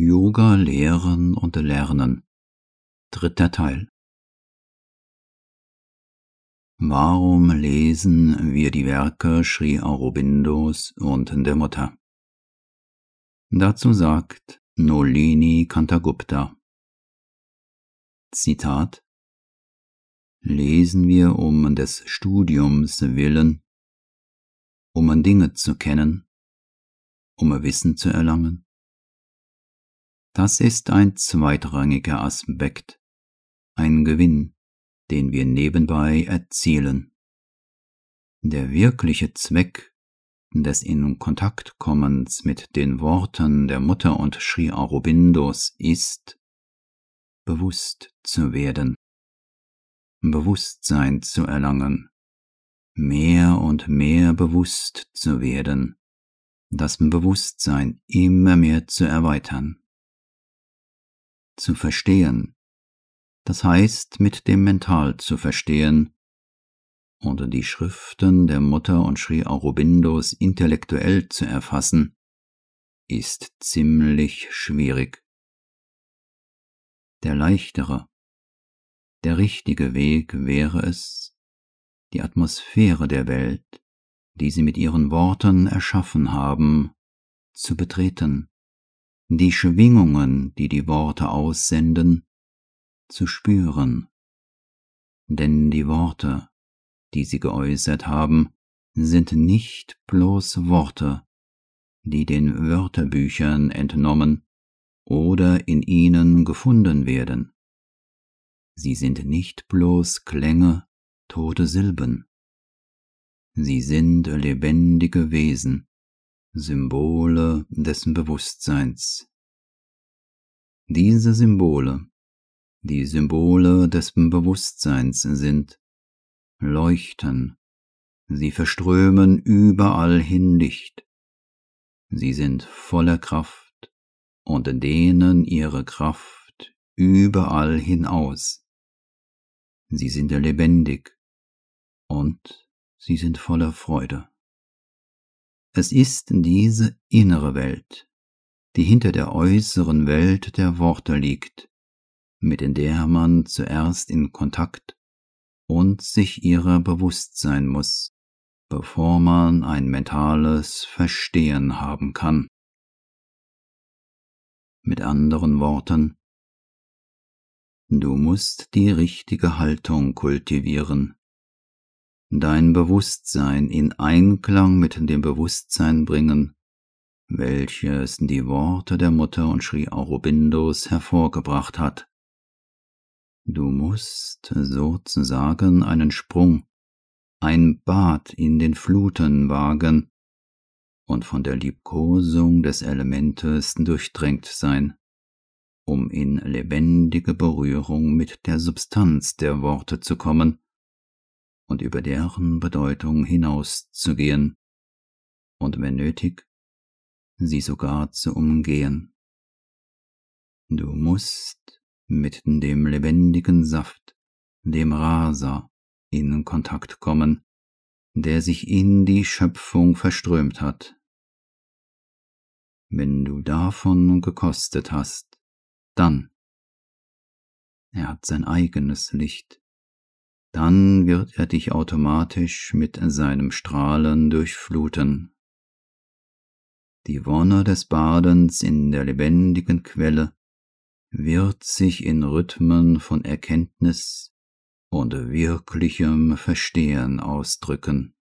Yoga lehren und lernen. Dritter Teil. Warum lesen wir die Werke Sri Aurobindos und der Mutter? Dazu sagt Nolini Kantagupta. Zitat Lesen wir um des Studiums willen, um Dinge zu kennen, um Wissen zu erlangen? Das ist ein zweitrangiger Aspekt, ein Gewinn, den wir nebenbei erzielen. Der wirkliche Zweck des in Kontakt kommens mit den Worten der Mutter und Sri Aurobindos ist, bewusst zu werden, Bewusstsein zu erlangen, mehr und mehr bewusst zu werden, das Bewusstsein immer mehr zu erweitern, zu verstehen, das heißt mit dem Mental zu verstehen, und die Schriften der Mutter und Sri Aurobindos intellektuell zu erfassen, ist ziemlich schwierig. Der leichtere, der richtige Weg wäre es, die Atmosphäre der Welt, die sie mit ihren Worten erschaffen haben, zu betreten, die Schwingungen, die die Worte aussenden, zu spüren. Denn die Worte, die sie geäußert haben, sind nicht bloß Worte, die den Wörterbüchern entnommen oder in ihnen gefunden werden. Sie sind nicht bloß Klänge, tote Silben. Sie sind lebendige Wesen, Symbole dessen Bewusstseins. Diese Symbole die Symbole des Bewusstseins sind, leuchten, sie verströmen überall hin Licht. Sie sind voller Kraft und dehnen ihre Kraft überall hinaus. Sie sind lebendig und sie sind voller Freude. Es ist diese innere Welt, die hinter der äußeren Welt der Worte liegt, mit der man zuerst in Kontakt und sich ihrer bewusst sein muss, bevor man ein mentales Verstehen haben kann. Mit anderen Worten, du musst die richtige Haltung kultivieren, dein Bewusstsein in Einklang mit dem Bewusstsein bringen, welches die Worte der Mutter und Sri Aurobindos hervorgebracht hat. Du musst sozusagen einen Sprung, ein Bad in den Fluten wagen und von der Liebkosung des Elementes durchdrängt sein, um in lebendige Berührung mit der Substanz der Worte zu kommen und über deren Bedeutung hinauszugehen und wenn nötig, sie sogar zu umgehen. Du musst mit dem lebendigen Saft, dem Rasa, in Kontakt kommen, der sich in die Schöpfung verströmt hat. Wenn du davon gekostet hast, dann, er hat sein eigenes Licht, dann wird er dich automatisch mit seinem Strahlen durchfluten. Die Wonne des Badens in der lebendigen Quelle wird sich in Rhythmen von Erkenntnis und wirklichem Verstehen ausdrücken.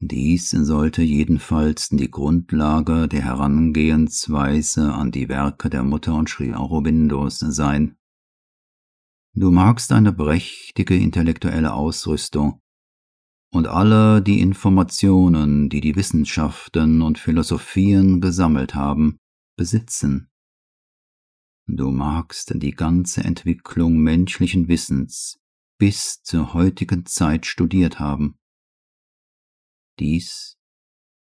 Dies sollte jedenfalls die Grundlage der Herangehensweise an die Werke der Mutter und Sri Aurobindos sein. Du magst eine prächtige intellektuelle Ausrüstung und alle die Informationen, die die Wissenschaften und Philosophien gesammelt haben, besitzen. Du magst die ganze Entwicklung menschlichen Wissens bis zur heutigen Zeit studiert haben. Dies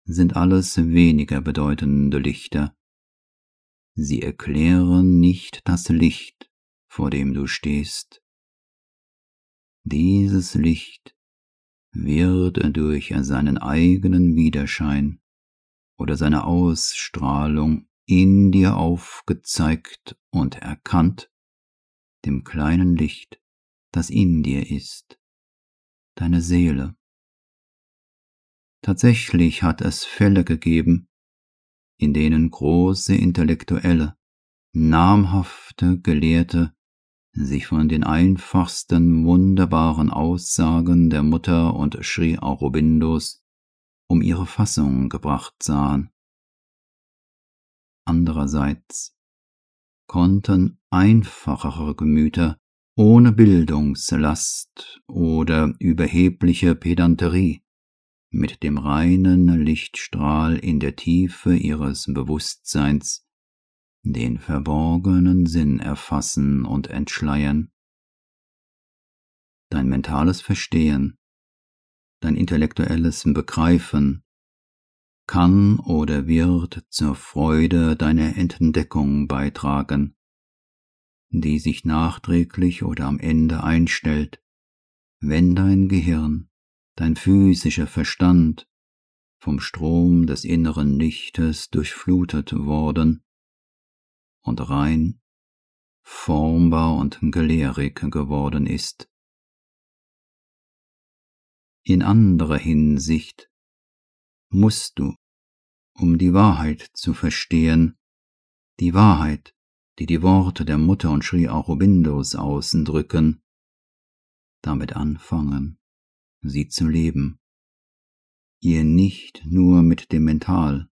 sind alles weniger bedeutende Lichter. Sie erklären nicht das Licht, vor dem du stehst. Dieses Licht wird durch seinen eigenen Widerschein oder seine Ausstrahlung in dir aufgezeigt und erkannt, dem kleinen Licht, das in dir ist, deine Seele. Tatsächlich hat es Fälle gegeben, in denen große Intellektuelle, namhafte Gelehrte sich von den einfachsten wunderbaren Aussagen der Mutter und Sri Aurobindos um ihre Fassung gebracht sahen. Andererseits konnten einfachere Gemüter ohne Bildungslast oder überhebliche Pedanterie mit dem reinen Lichtstrahl in der Tiefe ihres Bewusstseins den verborgenen Sinn erfassen und entschleiern. Dein mentales Verstehen, dein intellektuelles Begreifen kann oder wird zur Freude deiner Entdeckung beitragen, die sich nachträglich oder am Ende einstellt, wenn dein Gehirn, dein physischer Verstand vom Strom des inneren Lichtes durchflutet worden und rein, formbar und gelehrig geworden ist. In anderer Hinsicht musst du, um die Wahrheit zu verstehen, die Wahrheit, die die Worte der Mutter und Sri Aurobindos ausdrücken, damit anfangen, sie zu leben, ihr nicht nur mit dem Mental,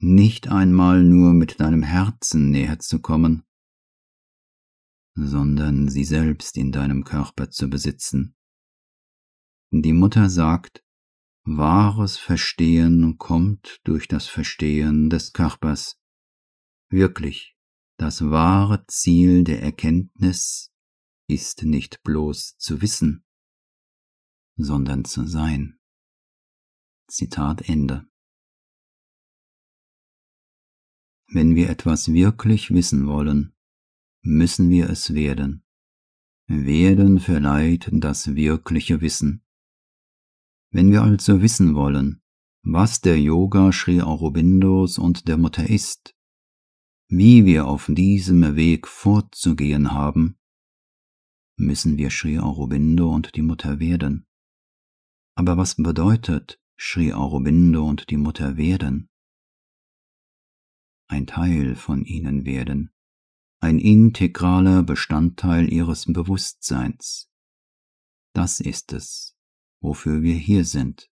nicht einmal nur mit deinem Herzen näher zu kommen, sondern sie selbst in deinem Körper zu besitzen. Die Mutter sagt, wahres Verstehen kommt durch das Verstehen des Körpers. Wirklich, das wahre Ziel der Erkenntnis ist nicht bloß zu wissen, sondern zu sein. Zitat Ende. Wenn wir etwas wirklich wissen wollen, müssen wir es werden. Werden verleiht das wirkliche Wissen. Wenn wir also wissen wollen, was der Yoga Sri Aurobindos und der Mutter ist, wie wir auf diesem Weg vorzugehen haben, müssen wir Sri Aurobindo und die Mutter werden. Aber was bedeutet Sri Aurobindo und die Mutter werden? Ein Teil von ihnen werden, ein integraler Bestandteil ihres Bewusstseins. Das ist es, wofür wir hier sind.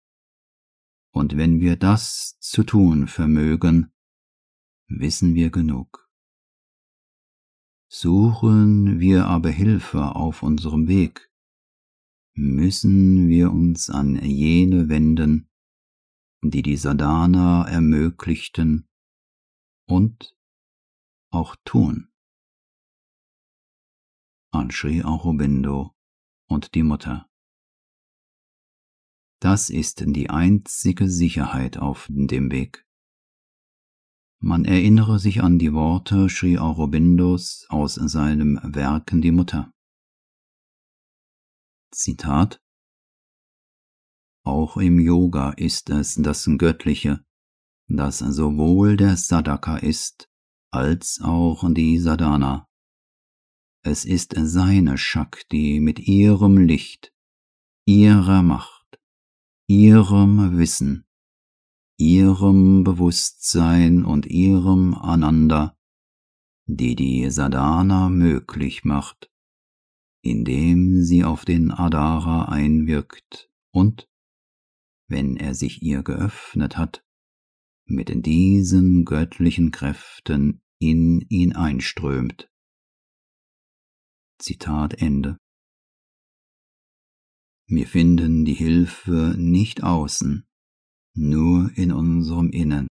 Und wenn wir das zu tun vermögen, wissen wir genug. Suchen wir aber Hilfe auf unserem Weg, müssen wir uns an jene wenden, die die Sadhana ermöglichten und auch tun. An Sri Aurobindo und die Mutter. Das ist die einzige Sicherheit auf dem Weg. Man erinnere sich an die Worte Sri Aurobindos aus seinem Werken Die Mutter. Zitat Auch im Yoga ist es das Göttliche, das sowohl der Sadaka ist, als auch die Sadhana. Es ist seine Shakti mit ihrem Licht, ihrer Macht, ihrem Wissen, ihrem Bewusstsein und ihrem Ananda, die die Sadhana möglich macht, indem sie auf den Adara einwirkt und, wenn er sich ihr geöffnet hat, mit diesen göttlichen Kräften in ihn einströmt. Zitat Ende. Wir finden die Hilfe nicht außen, nur in unserem Innern.